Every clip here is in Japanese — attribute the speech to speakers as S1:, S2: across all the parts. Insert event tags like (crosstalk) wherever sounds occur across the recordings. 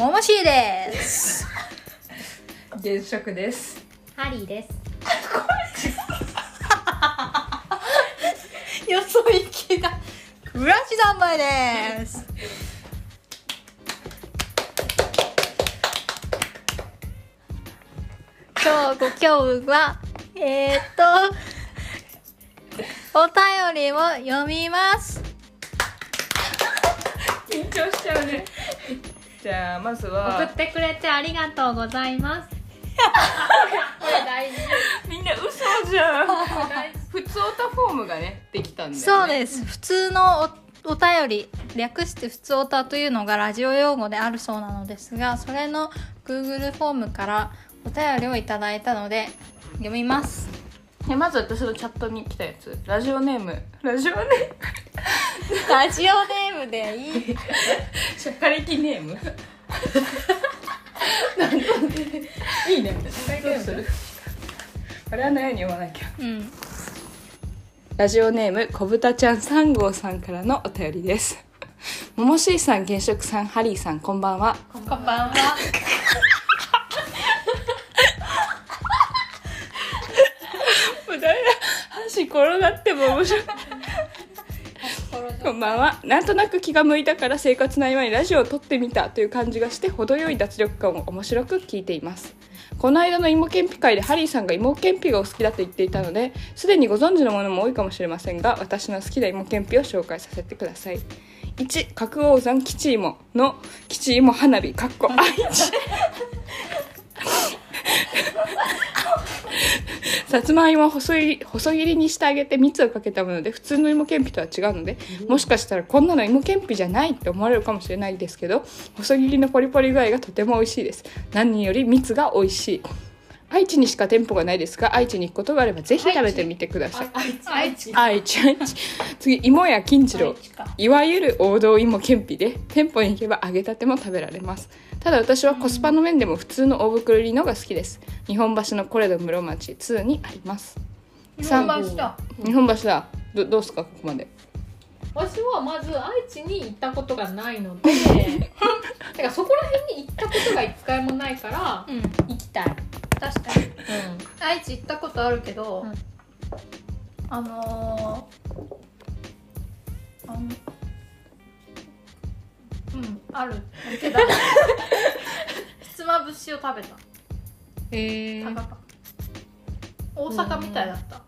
S1: ももしーです。(laughs)
S2: 現職です。
S3: ハリーです
S1: よそ行きだ。ブラシ三昧です。今日ご今日はえー、っと (laughs) お便りを読みます。
S2: 緊張しちゃうねじゃあまず
S3: 送
S2: は
S3: ってくれてありがとうございます。(laughs) これ大事。
S2: みんな嘘じゃん。普通オタフォームがねできたんだよね。
S1: そうです。普通のおお便り略して普通おたというのがラジオ用語であるそうなのですがそれの Google フォームからお便りをいただいたので読みます
S2: えまず私のチャットに来たやつ。ラジオネーム。ラジオネーム。
S1: ラジオネームでいい。
S2: シャカリキネームいいね。どうする。あれは何に読まなきゃ。
S1: うん。
S2: ラジオネームこぶたちゃん3号さんからのお便りです。ももしーさん現職さんハリーさんこんばんは。
S1: こんばんは
S2: 転がっても面白い。こんばんは。なんとなく気が向いたから生活の合間にラジオを撮ってみたという感じがして程よい脱力感を面白く聞いています。この間の芋けんぴ会でハリーさんが芋けんぴがお好きだと言っていたのですでにご存知のものも多いかもしれませんが私の好きな芋けんぴを紹介させてください。1角王山吉芋の吉芋花火。かっこ愛知。(laughs) さつまいもを細い細切りにしてあげて蜜をかけたもので普通の芋けんぴとは違うのでもしかしたらこんなの芋けんぴじゃないって思われるかもしれないですけど細切りのポリポリ具合がとても美味しいです。何より蜜が美味しい。愛知にしか店舗がないですが愛知に行くことがあればぜひ食べてみてください。
S1: 愛知。
S2: 愛知愛知。次芋や金次郎。いわゆる王道芋けんぴで店舗に行けば揚げたても食べられますただ私はコスパの面でも普通の大袋入りのが好きです。日本橋のコレド室町2にあります。
S1: 日本橋だ。
S2: 日本橋だ。どどうすか？ここまで。
S3: 私はまず愛知に行ったことがないので。(laughs) てかそこら辺に行ったことが一回もないから
S1: うん。
S3: 行きたい、
S1: 確かに。
S3: う
S1: 愛知行ったことあるけど、
S3: うん。
S1: あのー、あのうんある。けど。(laughs) ひつまぶしを食べた。
S3: ん、へえ。
S1: 大阪みたいだった、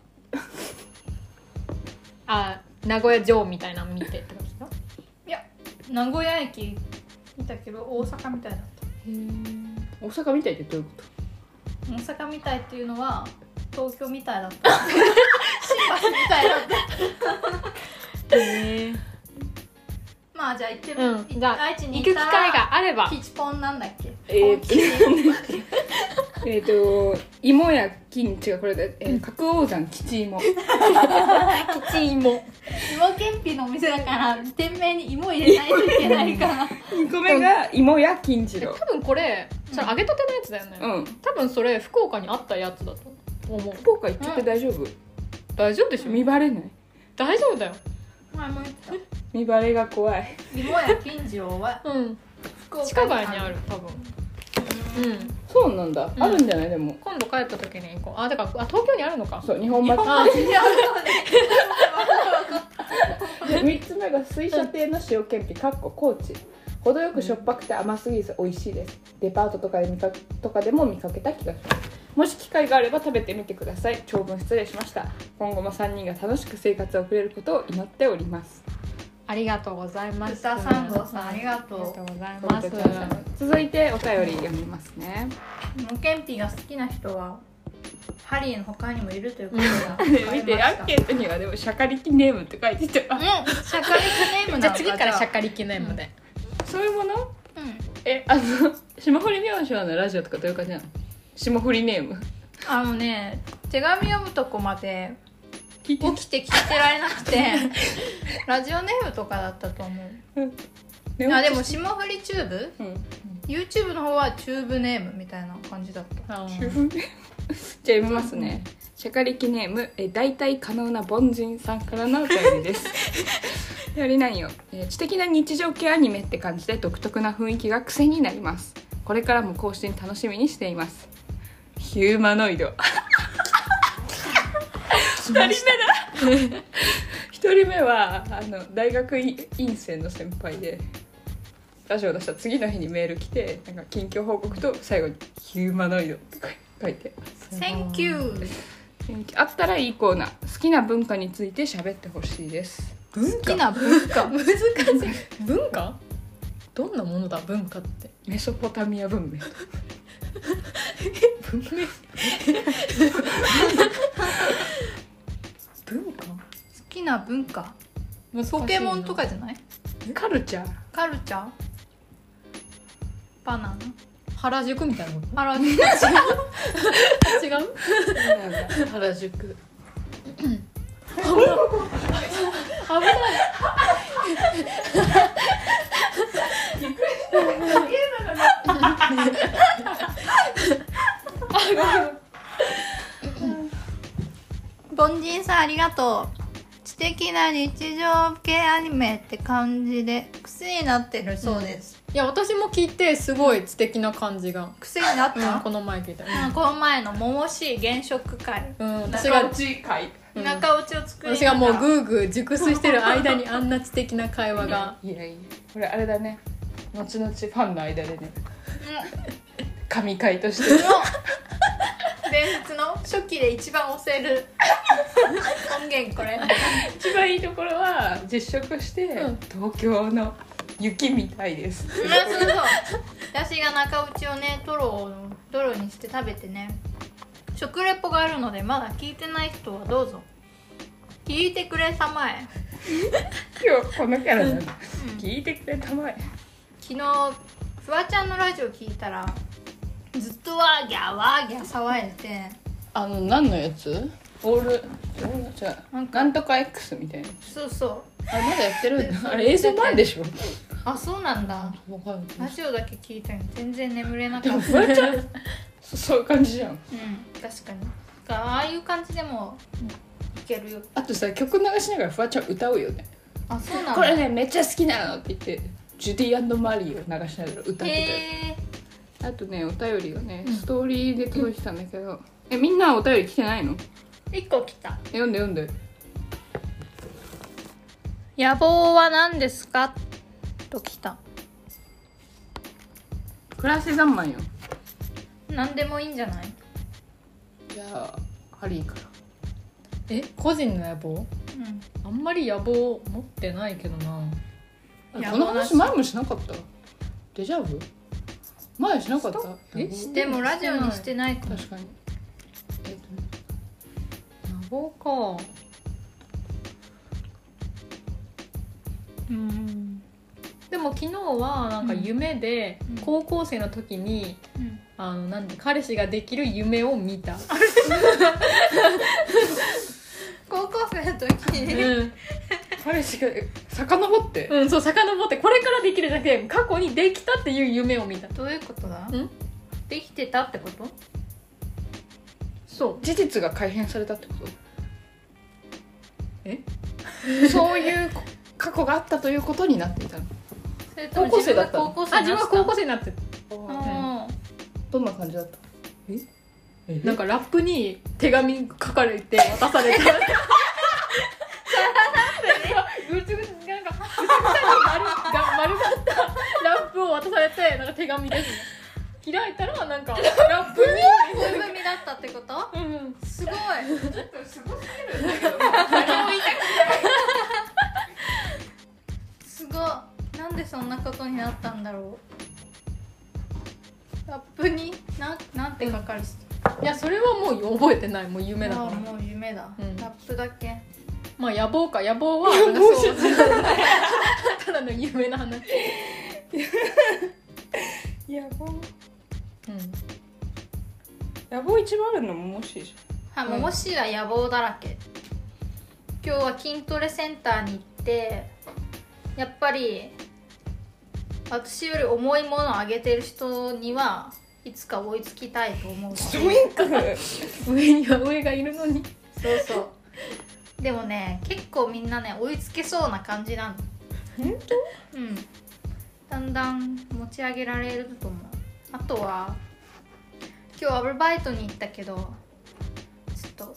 S3: あ名古屋城みたいなの見てってことですか？
S1: いや名古屋駅見たけど大阪みたいだっ
S2: 大阪みたいってどういうこ
S1: た大阪みたいっていうのは東京みたいだった。(laughs) 新橋みたいだった。
S3: へえ。
S1: まあじゃあ行ってみ、
S3: う。ん。じゃあ
S1: 愛知に
S3: 行く機会があれば。
S1: キチポンなんだっけ？
S2: えー
S1: ポンキチ。(laughs)
S2: えっ、と芋や金違うこれで、えー、角王山吉芋。(laughs)
S3: 吉芋。
S1: 芋けんぴのお店だから店名に芋入れないといけないから。
S2: 2個目が芋や金次郎。
S3: 多分これそれ揚げたてのやつだよね、
S2: うん。
S3: 多分それ福岡にあったやつだと思う
S2: 福岡行ってて大丈夫、
S3: 大丈夫でしょ
S2: 見バレない
S3: 大丈夫だよ
S1: 前も言って
S2: 見バレが怖い。
S1: た芋や金次郎は
S3: うん。
S1: 福岡
S3: 地下街にある多分。うん。
S2: そうなんだ、
S3: ん。
S2: あるんじゃない？でも。
S3: 今度帰った時に行こう。あだからあ東京にあるのか。
S2: そう日本橋。
S3: あ
S2: で3つ目が水車亭の塩けんぴかっこ高知。程よくしょっぱくて甘すぎず美味しいです。デパートとかで見かとかでも見かけた気がしますもし機会があれば食べてみてください。長文失礼しました。今後も3人が楽しく生活を送れることを祈っております。
S3: ありがとうございます。
S1: 歌三号さんありがとう。
S3: ありがとうございます。
S2: 続いてお便り読みますね。
S1: 芋けんぴが好きな人はハリーの他にもいるということが分かりました
S2: 見てアンケートにはでもシャカリキネームって書いてた
S1: うんシャカリクネーム
S3: じゃ次からシャ
S1: カ
S3: カリキネームで、
S2: そういうもの？
S1: うん。
S2: えあの霜降り明星のラジオとかどういう感じなの？霜降りネーム。
S1: あのね手紙読むとこまで起きて聞いてられなくて (laughs) ラジオネームとかだったと思う。
S2: で
S1: あでも霜降りチューブ？
S2: うん。
S1: YouTube の方はチューブネームみたいな感じだった。
S3: あ
S2: じゃあ読みますね。シャカリキネーム、え大体可能な凡人さんからのお便りです。(laughs) より何よ、えー知的な日常系アニメって感じで独特な雰囲気が癖になります。これからも更新楽しみにしていますヒューマノイド二人目だ一人目はあの大学院生の先輩でラジオ出した次の日にメール来てなんか近況報告と最後に「ヒューマノイド」って書いて。
S1: Thank you
S2: あったらいいコーナー好きな文化について喋ってほしいです。
S3: 文
S1: 好きな文化？(laughs)
S3: 難しい。文化？どんなものだ文化って？
S2: メソポタミア文明
S3: 文明文化？
S1: 好きな文化？ポケモンとかじゃない？
S2: カルチャー？
S1: カルチャーバナナ？
S3: 原宿みたいなこ
S1: 原宿？
S3: と違う？原宿。危ない。危ない (laughs) (laughs)
S1: 凡人さんありがとう。知的な日常系アニメって感じで癖になってるそうです、
S3: いや私も聞いてすごい知的な感じが、
S1: 癖になった、
S3: うん、この前聞いた、
S1: うんこの前の「ももしい原色会。
S3: うん、私が
S2: 内会？
S3: うん。
S1: 中落ちを作り
S3: 私がもうグーグー熟睡してる間にあんな知的な会話が。
S2: いやいやこれあれだね。後々ファンの間でね。神回として
S1: 伝説の初期で一番押せる。音源これ。
S2: 一番いいところは実食して、
S3: うん。
S2: 東京の雪みたいです。
S1: そうそうそう。私が中落ちをねトロをトロにして食べてね。食レポがあるのでまだ聞いてない人はどうぞ。聞いてくれたまえ。
S2: 今日このキャラな。ん。だ、聞いてくれたまえ。
S1: 昨日フワちゃんのラジオ聞いたらずっとワーギャーワーギャー騒いでて。
S2: あの何のやつ？オールオール違う
S1: なんか。
S2: なんとか X みたいな。
S1: そうそう。
S2: あれまだやってる？んだあれ映像版でしょ。
S1: あそうなんだ。
S2: わかる
S1: ラジオだけ聞いたのに全然眠れなかった。
S2: フワちゃんそ (laughs) そういう感じじゃん。
S1: うん確かに。だからああいう感じでもいけるよ。
S2: あとさ曲流しながらフワちゃん歌うよね。
S1: あそうなんだ。
S2: これねめっちゃ好きなのって言ってジュディマリーを流しながら歌ってたよ。
S1: へえ
S2: あとねお便りがね
S3: うん。
S2: ストーリーで届いてたんだけど、えみんなお便り来てないの
S1: ？1個来た。
S2: え読んで読んで。
S1: 野望は何ですか？と来た。
S2: 暮らし三昧よ。
S1: 何でもいいんじゃない？
S2: じゃあハリーから。
S3: え個人の野望？
S1: うん。
S3: あんまり野望持ってないけどな。
S1: や
S2: この話前もしなかった？デジャブ？前しなかった？
S3: え
S2: 野望
S1: でもラジオにしてない
S2: 確かに。えっとね
S3: 野望か。
S1: うん。
S3: でも昨日はなんか夢で
S1: うん。
S3: 高校生の時に、
S1: うん。
S3: あのなんで彼氏ができる夢を見た、(laughs)
S1: 高校生の時に？
S3: うん
S2: 彼氏が遡って？
S3: うん、そう遡って。これからできるじゃなくて過去にできたっていう夢を見た。
S1: どういうことだ？
S3: ん？
S1: できてたってこと？
S3: そう。
S2: 事実が改変されたってこと？
S3: え？(laughs)
S2: そういう過去があったということになっていたの。
S1: それとも
S2: 高校生だったの？
S1: 自分が高校生
S3: あ自分は高校
S1: 生
S3: 生になって。
S1: あ
S2: どんな感じだった？え？
S3: なんかラップに手紙書かれて渡された (laughs) 手紙ですね。(laughs) 開いたらなんかラップに
S1: 恋文だったってこと？
S3: うん
S1: すごい
S2: すごすぎる。んだけど何も言いたく
S1: すごい。なんでそんなことになったんだろう。ラップに？なんなんて書かれて
S3: いやそれはもう覚えてない。もう夢だから。
S1: もう夢だ、
S3: うん。
S1: ラップだけ？
S3: まあ野望か。野望は (laughs) ただの夢の話
S2: 野望
S3: うん。
S2: 野望一番あるのももしいじ
S1: はい、ももしは野望だらけ。今日は筋トレセンターに行ってやっぱり私より重いものをあげてる人にはいつか追いつきたいと思う
S2: ウインク
S3: 上には上がいるのに。
S1: そうそう。でもね結構みんなね追いつけそうな感じなの。
S2: 本
S1: うんだんだん持ち上げられると思う。あとは今日アルバイトに行ったけどちょっと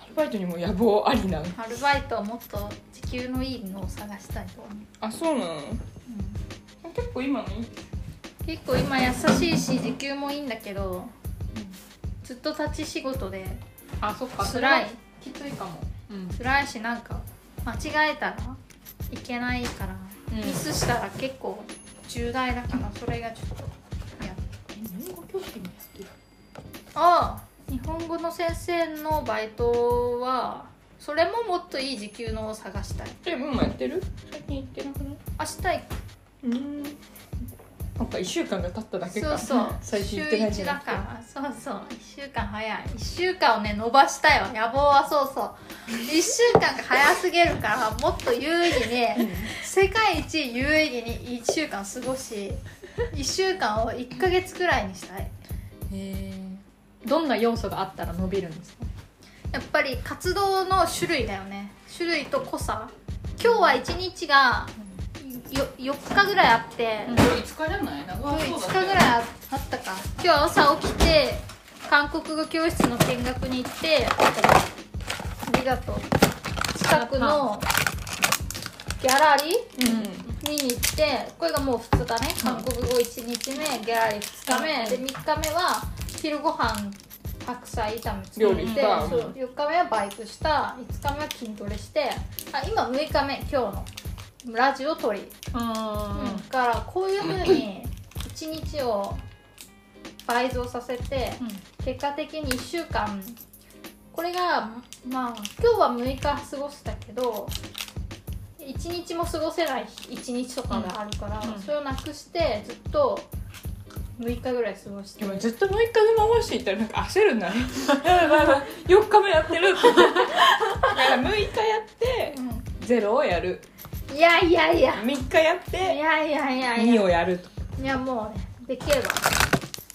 S2: アルバイトにも野望ありなの
S1: アルバイトはもっと時給のいいのを探したいと思う、
S2: あそうなの？
S1: うん。
S2: 結構今のいい？
S1: 結構今優しいし時給もいいんだけど、ずっと立ち仕事で
S3: あそっか。
S1: 辛い。
S3: きついかも。うん。
S1: 辛いしなんか間違えたらいけないから、
S3: うん
S1: ミスしたら結構重大だからそれがちょっとや
S2: 日本語教師もやってる。
S1: ああ日本語の先生のバイトはそれももっといい時給のを探したい。
S2: えもうやってる？最近行ってなくない？
S1: 明日行く。
S2: うんなんか1週間が経っただけか。
S1: そうそう。
S2: 最近
S1: 週
S2: 行ってないんじ
S1: 1
S2: ゃなくて
S1: だから。そうそう。1週間早い。1週間をね伸ばしたよ。野望はそうそう。1週間が早すぎるからもっと有意義に世界一有意義に1週間過ごし1週間を1ヶ月くらいにしたい。
S3: へえどんな要素があったら伸びるんですか？
S1: やっぱり活動の種類だよね。種類と濃さ。今日は1日がよ4日ぐらいあって、
S2: 今日5日じゃない？長
S1: 今日
S2: そうだ
S1: 5日ぐらいあったか。今日朝起きて韓国語教室の見学に行ってありがとう。近くのギャラリー
S2: うん。
S1: 見に行ってこれがもう2日ね韓国語1日目ギャラリー2日目。で3日目は昼ご飯白菜炒め作
S2: 料
S1: って
S2: 理した。
S1: そう。4日目はバイクした。5日目は筋トレして。あ今6日目今日のラジオ撮り。
S3: あ
S1: うん、だからこういうふうに (clears throat) 1日を倍増させて結果的に1週間これがまあ今日は6日過ごせたけど1日も過ごせない1日とかがあるから、
S3: うん。
S1: それをなくしてずっと6日ぐらい過ごして
S2: でもずっと6日で回していったらなんか焦るんだねやばいやばいやばい4日目やってるって。(laughs) だから6日やって
S1: う
S2: 0をやる。
S1: んいやいやいや。
S2: 3日やっ
S1: い
S2: て
S1: やいやいやい
S2: 2
S1: や
S2: をやると。
S1: いやもうねできれば。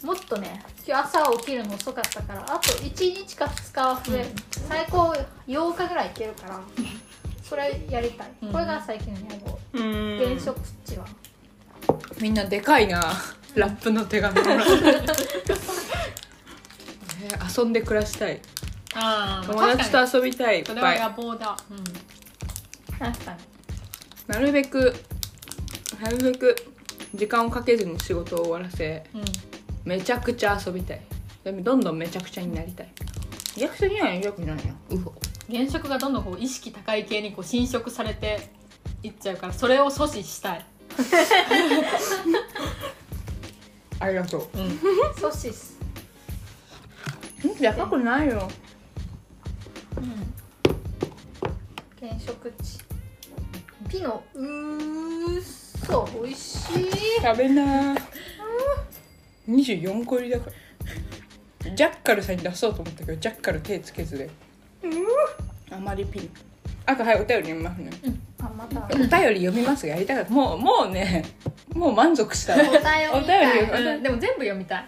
S1: もっとね今日朝起きるの遅かったからあと1日か2日は増える、最高8日ぐらいいけるからそれやりたい、
S3: うん。
S1: これが最近の野望
S2: うん。
S1: 原則値は。
S2: みんなでかいな。ラップの手紙もらってえー遊んで暮らしたい。
S3: あ
S2: 友達と遊びたい。いっ
S3: それは
S2: ぱい
S3: 野望だ。
S1: 確かに
S2: なるべくなるべく時間をかけずに仕事を終わらせ
S3: うん。
S2: めちゃくちゃ遊びたい。でもどんどんめちゃくちゃになりたい。逆的にはよくないようほ
S3: 現職がどんどんこう意識高い系にこう侵食されていっちゃうからそれを阻止したい。(laughs)
S2: ありがと
S3: う。ん。
S1: ソシス
S2: うやばくないよ。
S1: うん。原色値ピノうーそ美味しい。
S2: 食べなー。24個入りだから。ジャッカルさんに出そうと思ったけどジャッカル手つけずで。あまりピン。あとはいお便り読みますね。
S1: あまた。
S2: お便り読みますがやりたかった。もうもうねもう満足した。わ
S1: お便り。
S2: お便り
S3: うん。でも全部読みたい。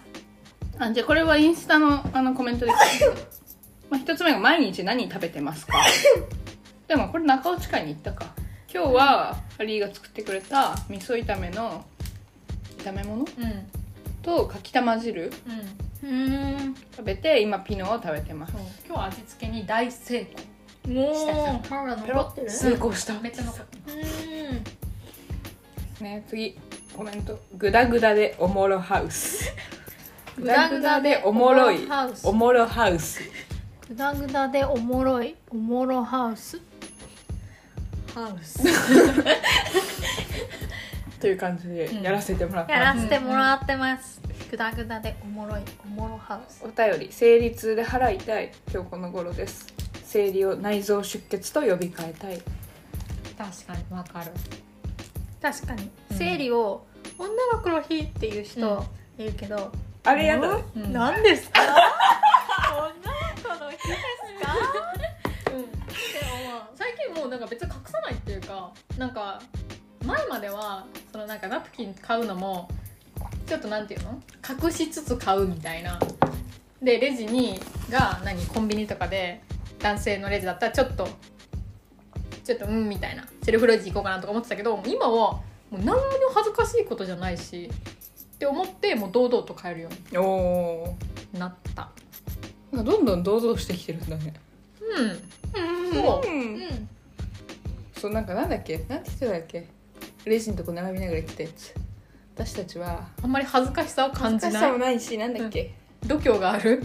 S2: あじゃあこれはインスタのあのコメントで。(laughs) まあ一つ目が「毎日何食べてますか? (laughs)」でもこれ中落ち会に行ったか今日はハリーが作ってくれた味噌炒めの炒め物？とかきたま汁？
S1: うーん。
S2: 食べて今ピノを食べてます。
S3: 今日は味付けに大成功。
S1: もう
S3: した人
S1: 歯が残ってる？
S2: 成功した。
S3: めっちゃ残って
S1: うーん。
S2: ね次。コメント「(laughs) グダグダでおもろハウス」
S1: グダグダで
S2: おもろい
S1: ハウス。
S2: おもろハウス。
S1: グダグダでおもろい。おもろハウス
S3: ハウス。(laughs)
S2: という感じでやらせてもらって
S1: や
S2: ます、
S1: らせてもらってます、グダグダでおもろいおもろハウス。
S2: お便り生理痛で腹痛い。今日この頃です。生理を内臓出血と呼び換えたい。
S3: 確かにわかる。
S1: 確かに、
S3: うん。
S1: 生理を女の子の日っていう人いるけど、
S2: あれやだね。
S3: うん。
S1: 何ですか？(laughs) 女の子の日です
S3: もうなんか別に隠さないっていうかなんか前まではそのなんかナプキン買うのもちょっとなんていうの？隠しつつ買うみたいな。でレジにが何？コンビニとかで男性のレジだったらちょっとちょっとうんみたいな。セルフレジ行こうかなとか思ってたけど今はもう何にも恥ずかしいことじゃないしって思ってもう堂々と買えるようになった。
S2: ーなんかどんどん堂々してきてるんだね。
S3: うん。そう
S2: うん
S1: うん
S2: そうなんかなんだっけ？なんて人だっけ？レジのとこ並びながら来たやつ。私たちは
S3: あんまり恥ずかしさを感じ
S2: 恥ずかしさも
S3: ない
S2: ないしなんだっけ、
S3: 度胸がある？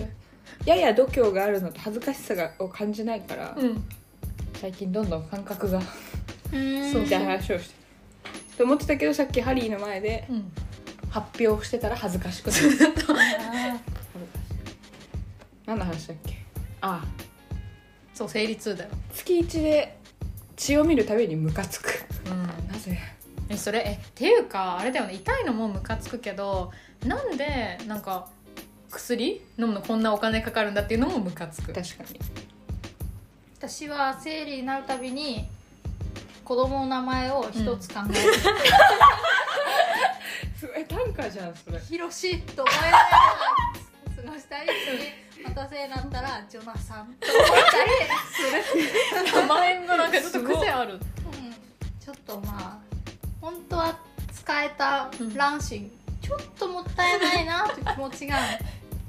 S2: やや度胸があるのと恥ずかしさがを感じないから、
S3: うん。
S2: 最近どんどん感覚が
S1: うん
S3: そう
S2: みたいな話をして。と思ってたけどさっきハリーの前で
S3: うん。
S2: 発表してたら恥ずかしくなる。(laughs)
S1: あ
S2: 何の話だっけ？ああ。
S3: そう生理痛だよ。
S2: 月1で血を見るたびにムカつく。
S3: うん。
S2: なぜ？
S3: えそれ？えっていうかあれだよね。痛いのもムカつくけどなんでなんか薬？飲むのこんなお金かかるんだっていうのもムカつく。
S2: 確かに。
S1: 私は生理になるたびに子供の名前を一つ考える、
S2: すごい短歌じゃんそれ。(laughs)
S1: ヒロシと思いながら次またせいなったらジョナサンと思ったりする
S3: 名前がなんかちょっと癖ある。
S1: うん。ちょっとまあ本当は使えた卵子、ちょっともったいないなという気持ちが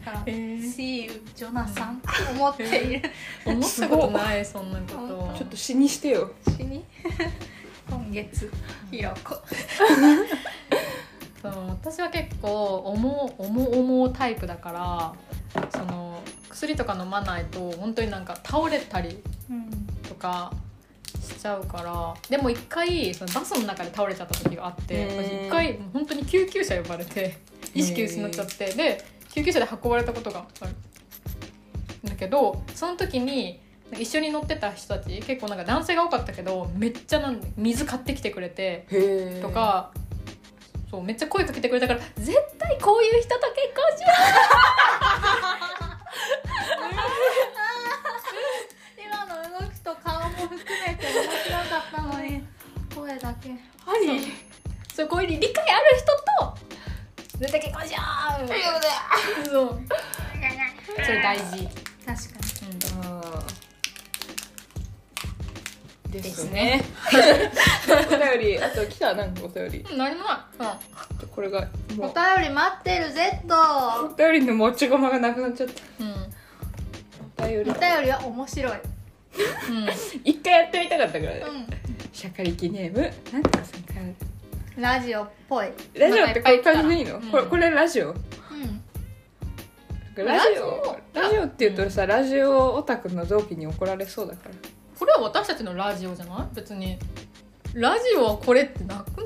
S1: から「
S3: え。ー
S1: See you ジョナサン」と思っている。
S3: 思ったことないそんなこと。
S1: 本
S2: ちょっと死にしてよ。
S1: 死に？(laughs) 今月ひろこ。(laughs)
S3: そう私は結構重重重タイプだからその薬とか飲まないと本当になんか倒れたり
S1: うん。
S3: とかしちゃうからでも一回そのバスの中で倒れちゃった時があって私一回本当に救急車呼ばれて意識失っちゃってで救急車で運ばれたことがあるんだけどその時に一緒に乗ってた人たち結構なんか男性が多かったけどめっちゃなん水買ってきてくれてとか、そうめっちゃ声かけてくれたから絶対こういう人と結婚しよ (laughs)
S1: 今の動きと顔も含めて面白かったのに声だけ。
S2: ハリー
S3: う。そうこういう理解ある人と絶対結婚しよう。そう。それ大事、
S2: で
S3: ですす
S2: ね。
S3: ね
S2: お便りあと来た？なんかお便り。
S3: うん何もない。
S2: これが
S1: お
S2: もう
S1: 便り待ってる Z
S2: お便りの持ち駒がなくなっちゃった。
S3: うん。うん。
S2: お便り
S1: お便りは面白い。
S3: うん。
S2: 一回やってみたかったからね。
S1: う
S2: シャカリキネーム。なんさんから
S1: ん。ラジオっぽい。
S2: ラジオってこういう感じでいいの、
S3: うん
S2: これこれラジオ？
S1: うん。
S2: ラジオ？ラジオって言うとさラジオオタクの同期に怒られそうだから
S3: これは私たちのラジオじゃない？別に。ラジオはこれってなくない？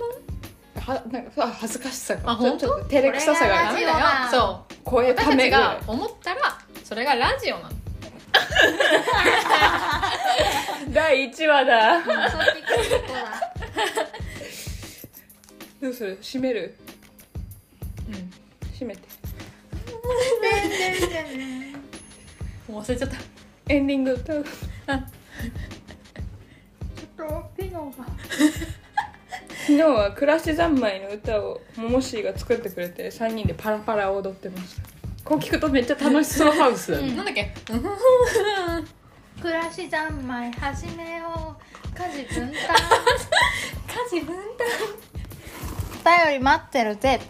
S2: はなんかあ恥ずかしさが。
S3: あ本当
S2: ちょっと照れくささが
S1: これがラジオだ。
S3: よそう
S2: 声
S3: 私たちが思ったらそれがラジオなの。(laughs)
S2: 第1話だ。(laughs) どうする？閉める？
S3: うん。
S2: 閉めて。(laughs)
S3: もう忘れちゃった。
S2: エンディング歌う
S1: ちょっとピノが。(laughs)
S2: 昨日は暮らし三昧の歌をももしーが作ってくれて3人でパラパラ踊ってました。こう聞くとめっちゃ楽しそうハウスだね、
S3: なんだっけ？
S1: 暮らし三昧始めよう家事分担
S3: 家事分担
S1: お便り待ってるぜ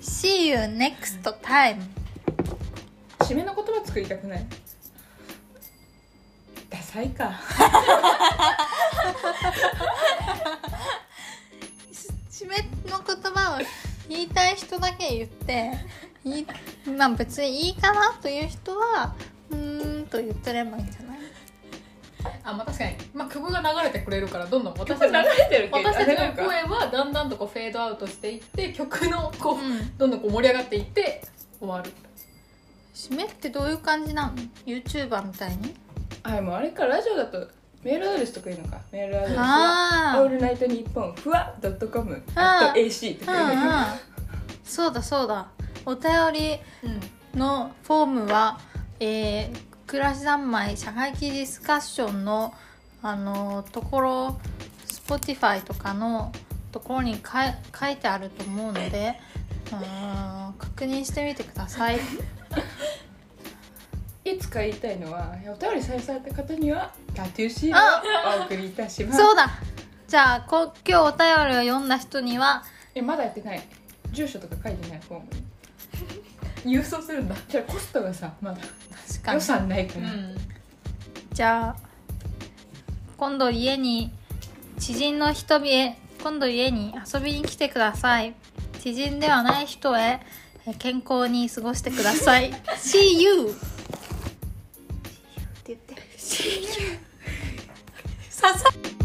S1: See you next time
S2: 締めの言葉作りたくないダサいか (laughs)
S1: 締めの言葉を言いたい人だけ言っていいまあ別にいいかなという人はうーんと言ってればいいんじゃない？
S3: あまあ確かに、まあ、曲が流れてくれるからどんどん私たちの私たちの声はだんだんとこうフェードアウトしていって曲のこう、
S1: うん。
S3: どんどんこう盛り上がっていって終わる。
S1: 締めってどういう感じなの ?YouTuber みたいに？
S2: あでもあれかラジオだとメールアドレスとかいいのか。メールアドレスはオールナイトニッポンふわ .com AC とかいうん
S1: そうだそうだ。お便り
S3: うん
S1: のフォームは、えー、暮らし三昧社会的ディスカッションのあのところ Spotify とかのところにかい書いてあると思うのでうーん確認してみてください (laughs)
S2: いつか言いたいのはお便り採用された方にはタトゥーシールをお送りいたします。
S1: そうだ。じゃあこ今日お便りを読んだ人には
S2: えまだやってない。住所とか書いてないフォームに。(laughs)
S3: 郵送するんだ。
S2: じゃあコストがさまだ予
S1: 確かに。
S2: 算ないから、
S3: うん。
S1: じゃあ今度家に知人の人へ今度家に遊びに来てください。知人ではない人へえ健康に過ごしてください。(laughs) See you! 刺
S3: さっ